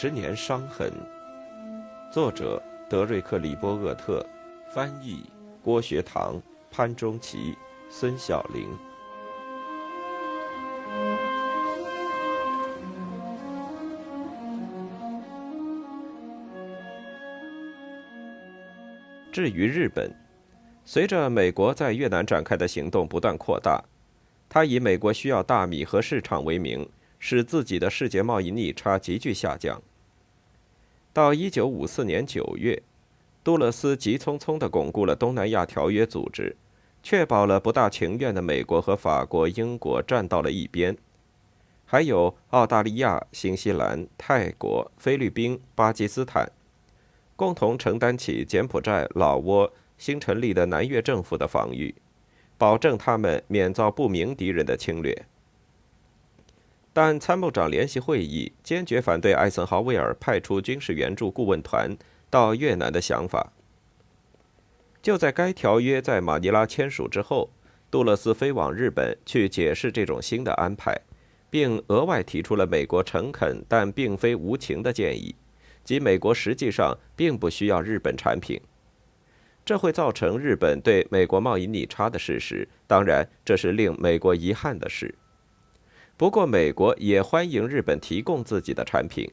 十年伤痕。作者：德瑞克·里波厄特，翻译：郭学堂、潘中奇、孙晓玲。至于日本，随着美国在越南展开的行动不断扩大，他以美国需要大米和市场为名。使自己的世界贸易逆差急剧下降。到1954年9月，杜勒斯急匆匆地巩固了东南亚条约组织，确保了不大情愿的美国和法国、英国站到了一边，还有澳大利亚、新西兰、泰国、菲律宾、巴基斯坦，共同承担起柬埔寨、老挝新成立的南越政府的防御，保证他们免遭不明敌人的侵略。但参谋长联席会议坚决反对艾森豪威尔派出军事援助顾问团到越南的想法。就在该条约在马尼拉签署之后，杜勒斯飞往日本去解释这种新的安排，并额外提出了美国诚恳但并非无情的建议，即美国实际上并不需要日本产品。这会造成日本对美国贸易逆差的事实，当然这是令美国遗憾的事。不过，美国也欢迎日本提供自己的产品，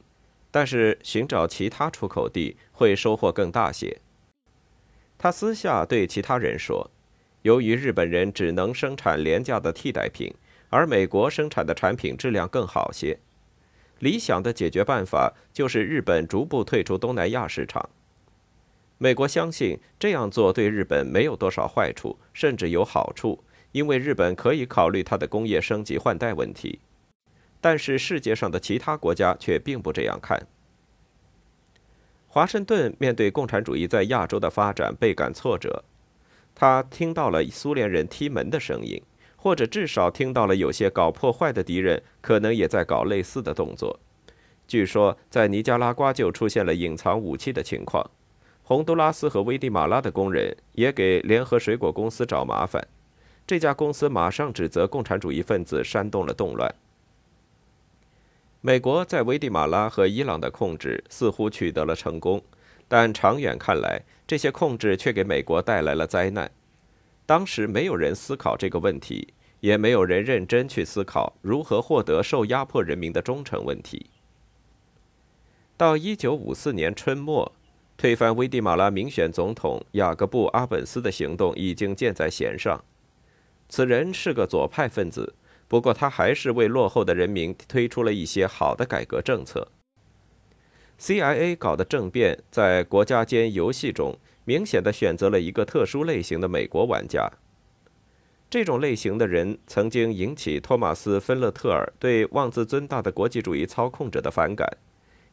但是寻找其他出口地会收获更大些。他私下对其他人说：“由于日本人只能生产廉价的替代品，而美国生产的产品质量更好些，理想的解决办法就是日本逐步退出东南亚市场。美国相信这样做对日本没有多少坏处，甚至有好处。”因为日本可以考虑它的工业升级换代问题，但是世界上的其他国家却并不这样看。华盛顿面对共产主义在亚洲的发展倍感挫折，他听到了苏联人踢门的声音，或者至少听到了有些搞破坏的敌人可能也在搞类似的动作。据说在尼加拉瓜就出现了隐藏武器的情况，洪都拉斯和危地马拉的工人也给联合水果公司找麻烦。这家公司马上指责共产主义分子煽动了动乱。美国在危地马拉和伊朗的控制似乎取得了成功，但长远看来，这些控制却给美国带来了灾难。当时没有人思考这个问题，也没有人认真去思考如何获得受压迫人民的忠诚问题。到1954年春末，推翻危地马拉民选总统雅各布·阿本斯的行动已经箭在弦上。此人是个左派分子，不过他还是为落后的人民推出了一些好的改革政策。CIA 搞的政变在国家间游戏中明显的选择了一个特殊类型的美国玩家。这种类型的人曾经引起托马斯·芬勒特尔对妄自尊大的国际主义操控者的反感，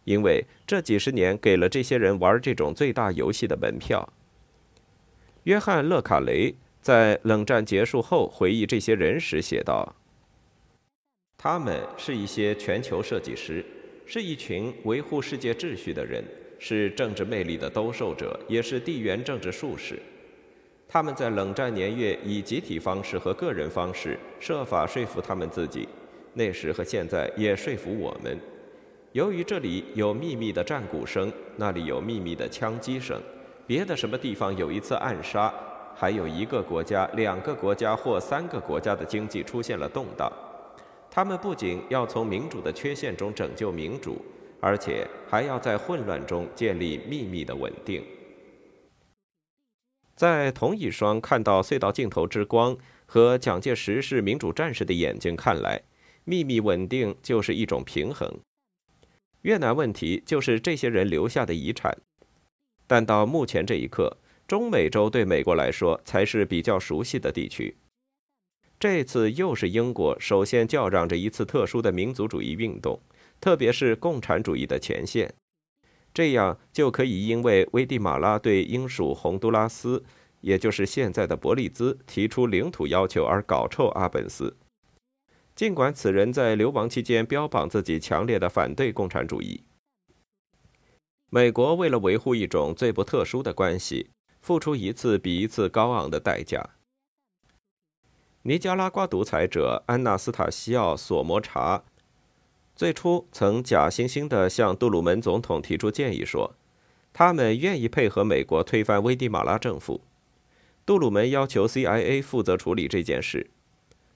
因为这几十年给了这些人玩这种最大游戏的门票。约翰·勒卡雷。在冷战结束后回忆这些人时写道：“他们是一些全球设计师，是一群维护世界秩序的人，是政治魅力的兜售者，也是地缘政治术士。他们在冷战年月以集体方式和个人方式设法说服他们自己，那时和现在也说服我们。由于这里有秘密的战鼓声，那里有秘密的枪击声，别的什么地方有一次暗杀。”还有一个国家、两个国家或三个国家的经济出现了动荡，他们不仅要从民主的缺陷中拯救民主，而且还要在混乱中建立秘密的稳定。在同一双看到隧道尽头之光和蒋介石是民主战士的眼睛看来，秘密稳定就是一种平衡。越南问题就是这些人留下的遗产，但到目前这一刻。中美洲对美国来说才是比较熟悉的地区。这次又是英国首先叫嚷着一次特殊的民族主义运动，特别是共产主义的前线，这样就可以因为危地马拉对英属洪都拉斯，也就是现在的伯利兹提出领土要求而搞臭阿本斯。尽管此人在流亡期间标榜自己强烈的反对共产主义，美国为了维护一种最不特殊的关系。付出一次比一次高昂的代价。尼加拉瓜独裁者安纳斯塔西奥·索摩查最初曾假惺惺地向杜鲁门总统提出建议说，他们愿意配合美国推翻危地马拉政府。杜鲁门要求 CIA 负责处理这件事。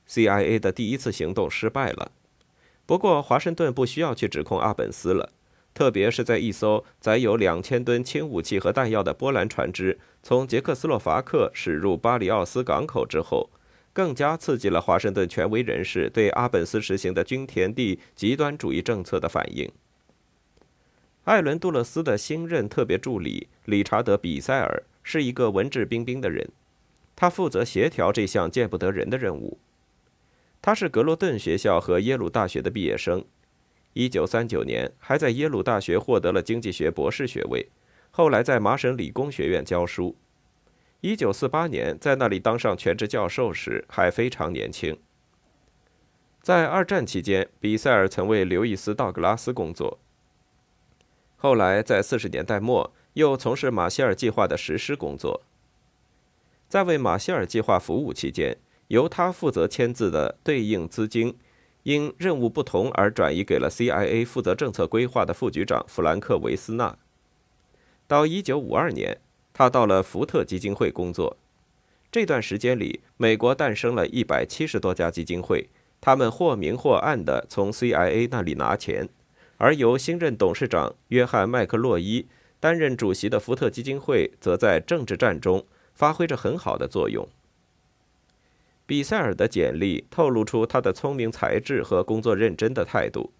CIA 的第一次行动失败了。不过，华盛顿不需要去指控阿本斯了，特别是在一艘载有两千吨轻武器和弹药的波兰船只从捷克斯洛伐克驶入巴里奥斯港口之后。更加刺激了华盛顿权威人士对阿本斯实行的均田地极端主义政策的反应。艾伦·杜勒斯的新任特别助理理查德·比塞尔是一个文质彬彬的人，他负责协调这项见不得人的任务。他是格罗顿学校和耶鲁大学的毕业生，1939年还在耶鲁大学获得了经济学博士学位，后来在麻省理工学院教书。一九四八年，在那里当上全职教授时还非常年轻。在二战期间，比塞尔曾为刘易斯·道格拉斯工作。后来，在四十年代末，又从事马歇尔计划的实施工作。在为马歇尔计划服务期间，由他负责签字的对应资金，因任务不同而转移给了 CIA 负责政策规划的副局长弗兰克·维斯纳。到一九五二年。他到了福特基金会工作，这段时间里，美国诞生了一百七十多家基金会，他们或明或暗地从 CIA 那里拿钱，而由新任董事长约翰·麦克洛伊担任主席的福特基金会，则在政治战中发挥着很好的作用。比塞尔的简历透露出他的聪明才智和工作认真的态度，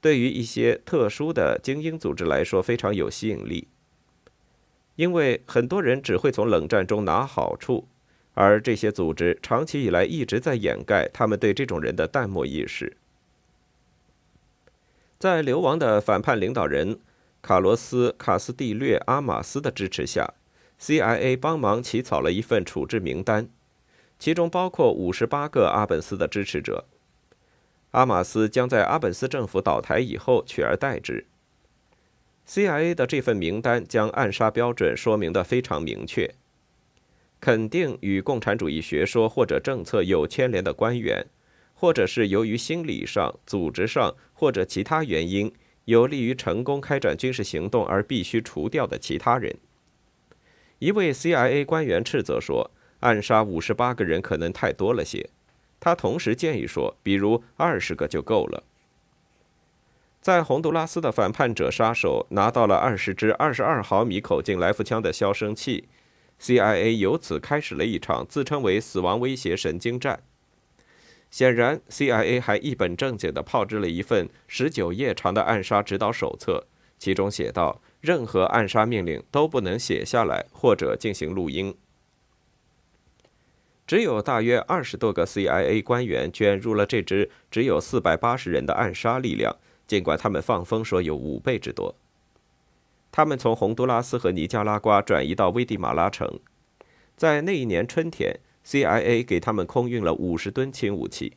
对于一些特殊的精英组织来说非常有吸引力。因为很多人只会从冷战中拿好处，而这些组织长期以来一直在掩盖他们对这种人的淡漠意识。在流亡的反叛领导人卡罗斯·卡斯蒂略·阿马斯的支持下，CIA 帮忙起草了一份处置名单，其中包括五十八个阿本斯的支持者。阿马斯将在阿本斯政府倒台以后取而代之。CIA 的这份名单将暗杀标准说明得非常明确：肯定与共产主义学说或者政策有牵连的官员，或者是由于心理上、组织上或者其他原因有利于成功开展军事行动而必须除掉的其他人。一位 CIA 官员斥责说：“暗杀五十八个人可能太多了些。”他同时建议说：“比如二十个就够了。”在洪都拉斯的反叛者杀手拿到了二十支二十二毫米口径来福枪的消声器，CIA 由此开始了一场自称为“死亡威胁神经战”。显然，CIA 还一本正经地炮制了一份十九页长的暗杀指导手册，其中写道：任何暗杀命令都不能写下来或者进行录音。只有大约二十多个 CIA 官员卷入了这支只有四百八十人的暗杀力量。尽管他们放风说有五倍之多，他们从洪都拉斯和尼加拉瓜转移到危地马拉城，在那一年春天，CIA 给他们空运了五十吨轻武器。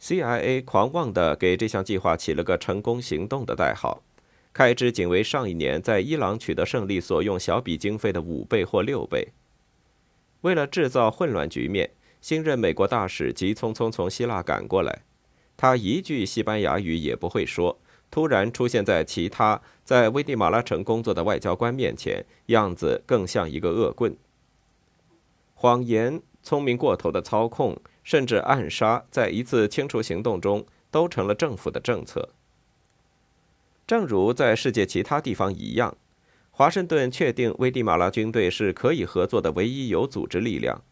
CIA 狂妄地给这项计划起了个“成功行动”的代号，开支仅为上一年在伊朗取得胜利所用小笔经费的五倍或六倍。为了制造混乱局面，新任美国大使急匆匆从希腊赶过来。他一句西班牙语也不会说，突然出现在其他在危地马拉城工作的外交官面前，样子更像一个恶棍。谎言、聪明过头的操控，甚至暗杀，在一次清除行动中都成了政府的政策。正如在世界其他地方一样，华盛顿确定危地马拉军队是可以合作的唯一有组织力量。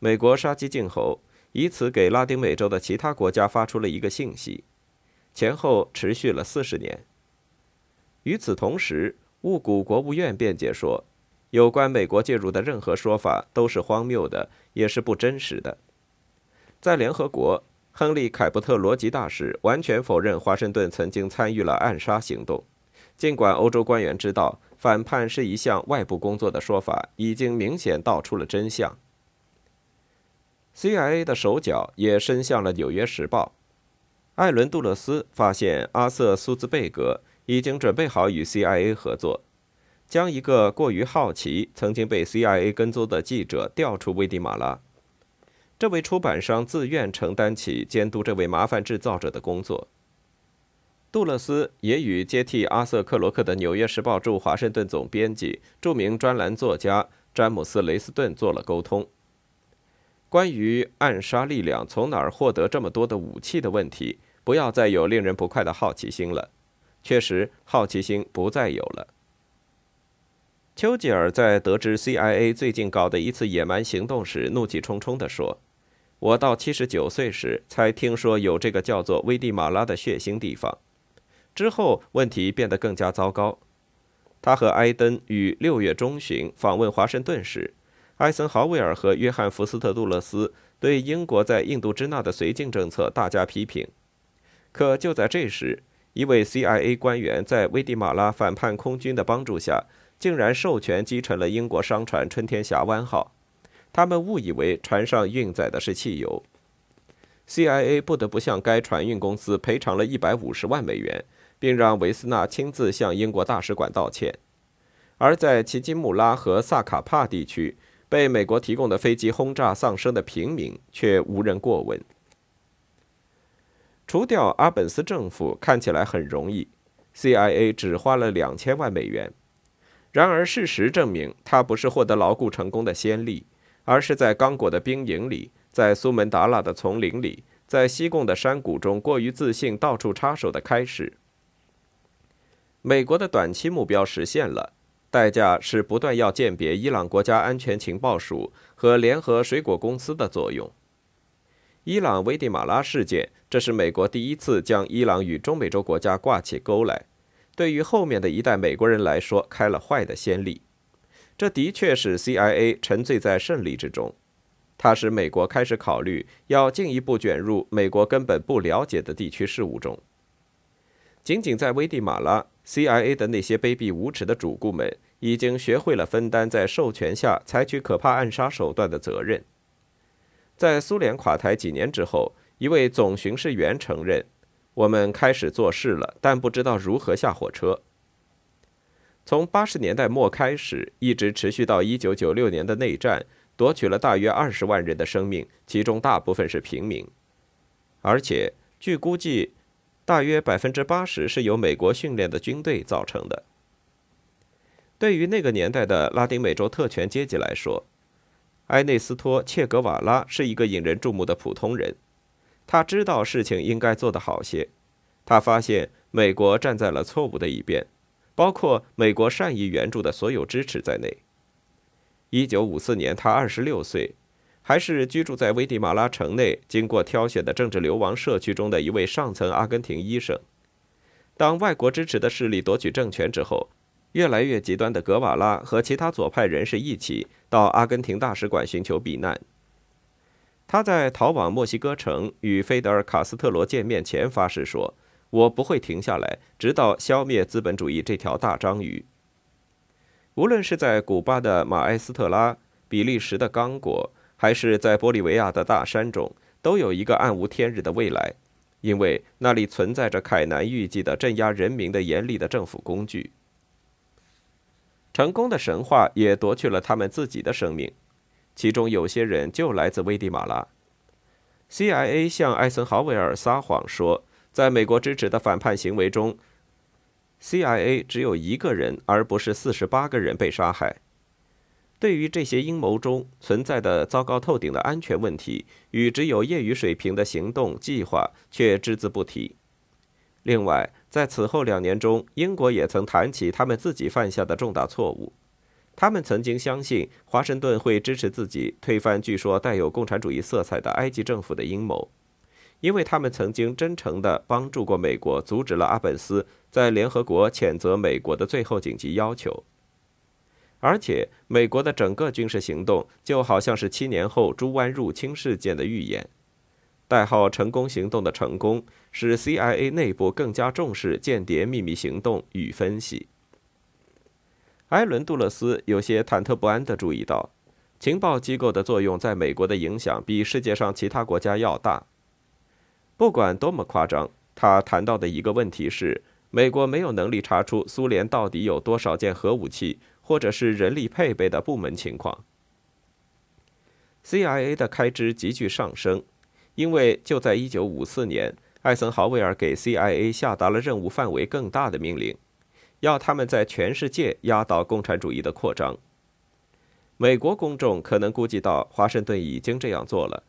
美国杀鸡儆猴。以此给拉丁美洲的其他国家发出了一个信息，前后持续了四十年。与此同时，雾谷国务院辩解说，有关美国介入的任何说法都是荒谬的，也是不真实的。在联合国，亨利·凯伯特罗吉大使完全否认华盛顿曾经参与了暗杀行动，尽管欧洲官员知道反叛是一项外部工作的说法，已经明显道出了真相。CIA 的手脚也伸向了《纽约时报》。艾伦·杜勒斯发现阿瑟·苏兹贝格已经准备好与 CIA 合作，将一个过于好奇、曾经被 CIA 跟踪的记者调出危地马拉。这位出版商自愿承担起监督这位麻烦制造者的工作。杜勒斯也与接替阿瑟·克罗克的《纽约时报》驻华盛顿总编辑、著名专栏作家詹姆斯·雷斯顿做了沟通。关于暗杀力量从哪儿获得这么多的武器的问题，不要再有令人不快的好奇心了。确实，好奇心不再有了。丘吉尔在得知 CIA 最近搞的一次野蛮行动时，怒气冲冲地说：“我到七十九岁时才听说有这个叫做危地马拉的血腥地方。”之后，问题变得更加糟糕。他和埃登于六月中旬访问华盛顿时，艾森豪威尔和约翰·福斯特·杜勒斯对英国在印度支那的绥靖政策大加批评。可就在这时，一位 CIA 官员在危地马拉反叛空军的帮助下，竟然授权击沉了英国商船“春天峡湾号”。他们误以为船上运载的是汽油。CIA 不得不向该船运公司赔偿了一百五十万美元。并让维斯纳亲自向英国大使馆道歉，而在奇基穆拉和萨卡帕地区被美国提供的飞机轰炸丧生的平民却无人过问。除掉阿本斯政府看起来很容易，CIA 只花了两千万美元。然而事实证明，他不是获得牢固成功的先例，而是在刚果的兵营里，在苏门答腊的丛林里，在西贡的山谷中过于自信、到处插手的开始。美国的短期目标实现了，代价是不断要鉴别伊朗国家安全情报署和联合水果公司的作用。伊朗危地马拉事件，这是美国第一次将伊朗与中美洲国家挂起钩来，对于后面的一代美国人来说开了坏的先例。这的确使 CIA 沉醉在胜利之中，它使美国开始考虑要进一步卷入美国根本不了解的地区事务中。仅仅在危地马拉。CIA 的那些卑鄙无耻的主顾们已经学会了分担在授权下采取可怕暗杀手段的责任。在苏联垮台几年之后，一位总巡视员承认：“我们开始做事了，但不知道如何下火车。”从八十年代末开始，一直持续到一九九六年的内战，夺取了大约二十万人的生命，其中大部分是平民，而且据估计。大约百分之八十是由美国训练的军队造成的。对于那个年代的拉丁美洲特权阶级来说，埃内斯托·切格瓦拉是一个引人注目的普通人。他知道事情应该做得好些。他发现美国站在了错误的一边，包括美国善意援助的所有支持在内。一九五四年，他二十六岁。还是居住在危地马拉城内、经过挑选的政治流亡社区中的一位上层阿根廷医生。当外国支持的势力夺取政权之后，越来越极端的格瓦拉和其他左派人士一起到阿根廷大使馆寻求避难。他在逃往墨西哥城与菲德尔·卡斯特罗见面前发誓说：“我不会停下来，直到消灭资本主义这条大章鱼。”无论是在古巴的马埃斯特拉、比利时的刚果。还是在玻利维亚的大山中，都有一个暗无天日的未来，因为那里存在着凯南预计的镇压人民的严厉的政府工具。成功的神话也夺去了他们自己的生命，其中有些人就来自危地马拉。CIA 向艾森豪威尔撒谎说，在美国支持的反叛行为中，CIA 只有一个人，而不是四十八个人被杀害。对于这些阴谋中存在的糟糕透顶的安全问题与只有业余水平的行动计划，却只字不提。另外，在此后两年中，英国也曾谈起他们自己犯下的重大错误。他们曾经相信华盛顿会支持自己推翻据说带有共产主义色彩的埃及政府的阴谋，因为他们曾经真诚地帮助过美国，阻止了阿本斯在联合国谴责美国的最后紧急要求。而且，美国的整个军事行动就好像是七年后猪湾入侵事件的预演。代号“成功行动”的成功，使 CIA 内部更加重视间谍秘密行动与分析。艾伦·杜勒斯有些忐忑不安地注意到，情报机构的作用在美国的影响比世界上其他国家要大。不管多么夸张，他谈到的一个问题是，美国没有能力查出苏联到底有多少件核武器。或者是人力配备的部门情况。CIA 的开支急剧上升，因为就在1954年，艾森豪威尔给 CIA 下达了任务范围更大的命令，要他们在全世界压倒共产主义的扩张。美国公众可能估计到华盛顿已经这样做了，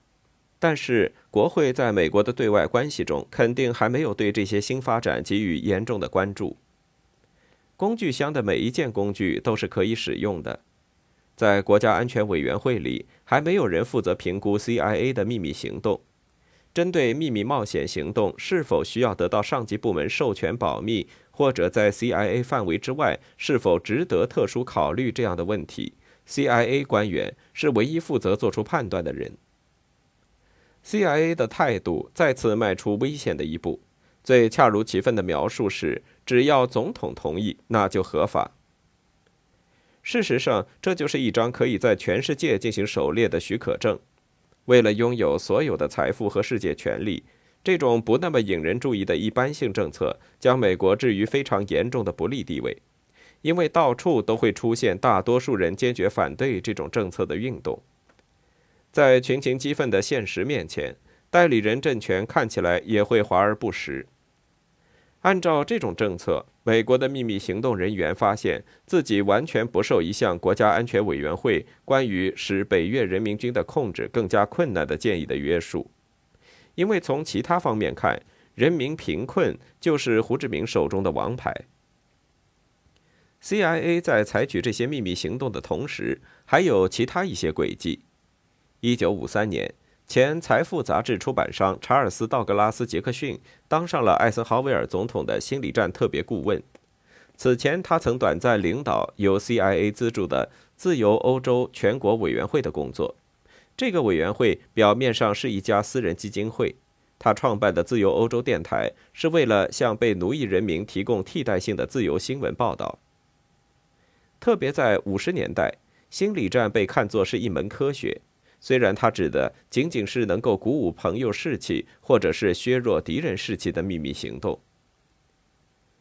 但是国会在美国的对外关系中肯定还没有对这些新发展给予严重的关注。工具箱的每一件工具都是可以使用的。在国家安全委员会里，还没有人负责评估 CIA 的秘密行动。针对秘密冒险行动是否需要得到上级部门授权保密，或者在 CIA 范围之外是否值得特殊考虑这样的问题，CIA 官员是唯一负责做出判断的人。CIA 的态度再次迈出危险的一步。最恰如其分的描述是：只要总统同意，那就合法。事实上，这就是一张可以在全世界进行狩猎的许可证。为了拥有所有的财富和世界权利，这种不那么引人注意的一般性政策将美国置于非常严重的不利地位，因为到处都会出现大多数人坚决反对这种政策的运动。在群情激愤的现实面前，代理人政权看起来也会华而不实。按照这种政策，美国的秘密行动人员发现自己完全不受一项国家安全委员会关于使北越人民军的控制更加困难的建议的约束，因为从其他方面看，人民贫困就是胡志明手中的王牌。CIA 在采取这些秘密行动的同时，还有其他一些轨迹。一九五三年。前《财富》杂志出版商查尔斯·道格拉斯·杰克逊当上了艾森豪威尔总统的心理战特别顾问。此前，他曾短暂领导由 CIA 资助的自由欧洲全国委员会的工作。这个委员会表面上是一家私人基金会。他创办的自由欧洲电台是为了向被奴役人民提供替代性的自由新闻报道。特别在五十年代，心理战被看作是一门科学。虽然他指的仅仅是能够鼓舞朋友士气，或者是削弱敌人士气的秘密行动。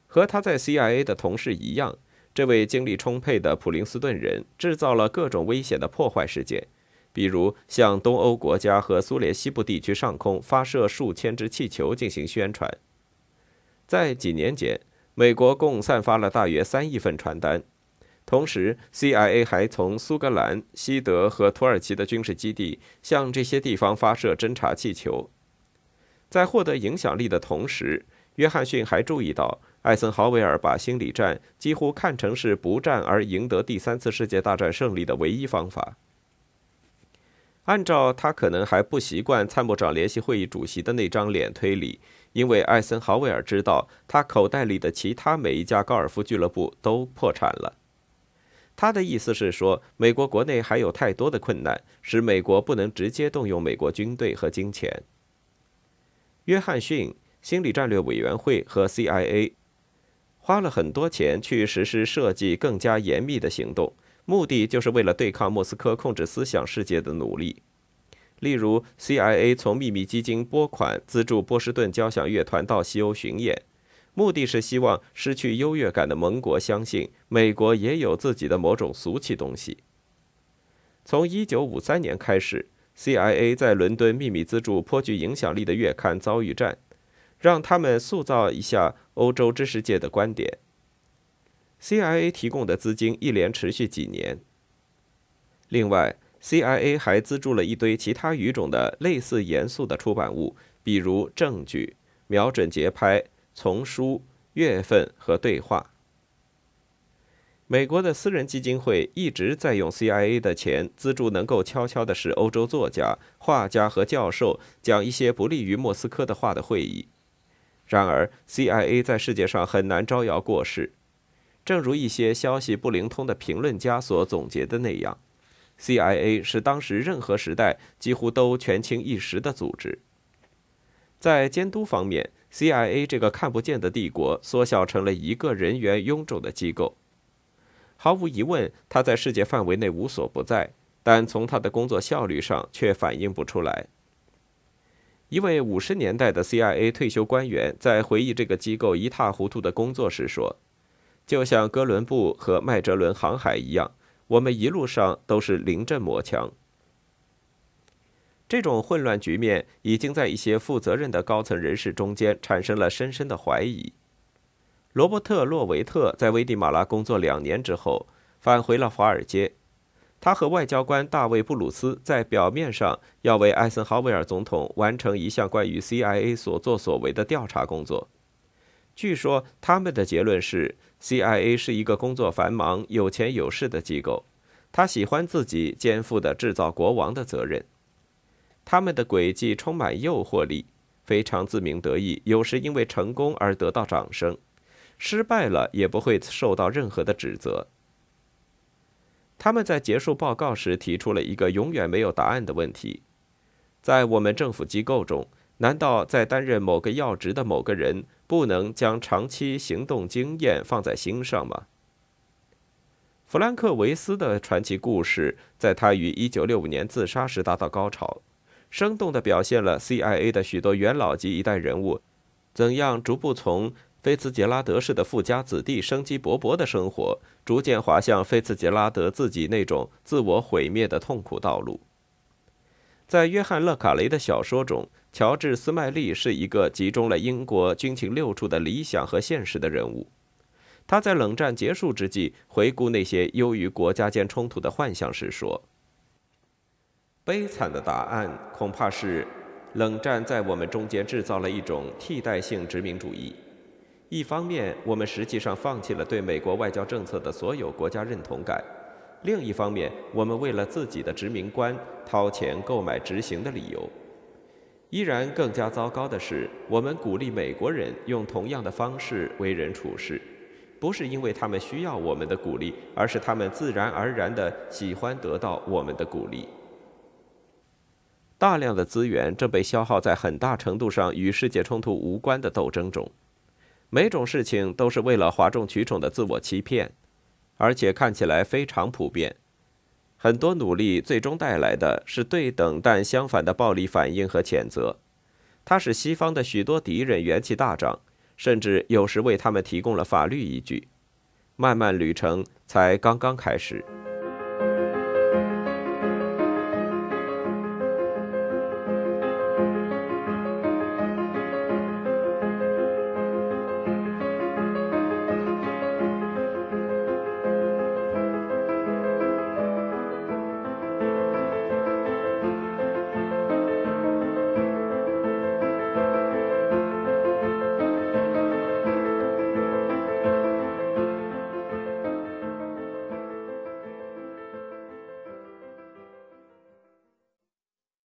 和他在 CIA 的同事一样，这位精力充沛的普林斯顿人制造了各种危险的破坏事件，比如向东欧国家和苏联西部地区上空发射数千只气球进行宣传。在几年间，美国共散发了大约三亿份传单。同时，CIA 还从苏格兰、西德和土耳其的军事基地向这些地方发射侦察气球。在获得影响力的同时，约翰逊还注意到，艾森豪威尔把心理战几乎看成是不战而赢得第三次世界大战胜利的唯一方法。按照他可能还不习惯参谋长联席会议主席的那张脸推理，因为艾森豪威尔知道他口袋里的其他每一家高尔夫俱乐部都破产了。他的意思是说，美国国内还有太多的困难，使美国不能直接动用美国军队和金钱。约翰逊心理战略委员会和 CIA 花了很多钱去实施设计更加严密的行动，目的就是为了对抗莫斯科控制思想世界的努力。例如，CIA 从秘密基金拨款资助波士顿交响乐团到西欧巡演。目的是希望失去优越感的盟国相信美国也有自己的某种俗气东西。从1953年开始，CIA 在伦敦秘密资助颇具影响力的月刊遭遇战，让他们塑造一下欧洲知识界的观点。CIA 提供的资金一连持续几年。另外，CIA 还资助了一堆其他语种的类似严肃的出版物，比如《证据》《瞄准节拍》。丛书、月份和对话。美国的私人基金会一直在用 CIA 的钱资助能够悄悄地使欧洲作家、画家和教授讲一些不利于莫斯科的话的会议。然而，CIA 在世界上很难招摇过市。正如一些消息不灵通的评论家所总结的那样，CIA 是当时任何时代几乎都权倾一时的组织。在监督方面，CIA 这个看不见的帝国缩小成了一个人员臃肿的机构。毫无疑问，它在世界范围内无所不在，但从它的工作效率上却反映不出来。一位五十年代的 CIA 退休官员在回忆这个机构一塌糊涂的工作时说：“就像哥伦布和麦哲伦航海一样，我们一路上都是临阵磨枪。”这种混乱局面已经在一些负责任的高层人士中间产生了深深的怀疑。罗伯特·洛维特在危地马拉工作两年之后，返回了华尔街。他和外交官大卫·布鲁斯在表面上要为艾森豪威尔总统完成一项关于 CIA 所作所为的调查工作。据说他们的结论是：CIA 是一个工作繁忙、有钱有势的机构，他喜欢自己肩负的制造国王的责任。他们的诡计充满诱惑力，非常自鸣得意，有时因为成功而得到掌声，失败了也不会受到任何的指责。他们在结束报告时提出了一个永远没有答案的问题：在我们政府机构中，难道在担任某个要职的某个人不能将长期行动经验放在心上吗？弗兰克·维斯的传奇故事在他于1965年自杀时达到高潮。生动地表现了 CIA 的许多元老级一代人物，怎样逐步从菲茨杰拉德式的富家子弟生机勃勃的生活，逐渐滑向菲茨杰拉德自己那种自我毁灭的痛苦道路。在约翰·勒卡雷的小说中，乔治·斯麦利是一个集中了英国军情六处的理想和现实的人物。他在冷战结束之际回顾那些优于国家间冲突的幻象时说。悲惨的答案恐怕是，冷战在我们中间制造了一种替代性殖民主义。一方面，我们实际上放弃了对美国外交政策的所有国家认同感；另一方面，我们为了自己的殖民官掏钱购买执行的理由。依然更加糟糕的是，我们鼓励美国人用同样的方式为人处事，不是因为他们需要我们的鼓励，而是他们自然而然地喜欢得到我们的鼓励。大量的资源正被消耗在很大程度上与世界冲突无关的斗争中，每种事情都是为了哗众取宠的自我欺骗，而且看起来非常普遍。很多努力最终带来的是对等但相反的暴力反应和谴责，它使西方的许多敌人元气大涨，甚至有时为他们提供了法律依据。漫漫旅程才刚刚开始。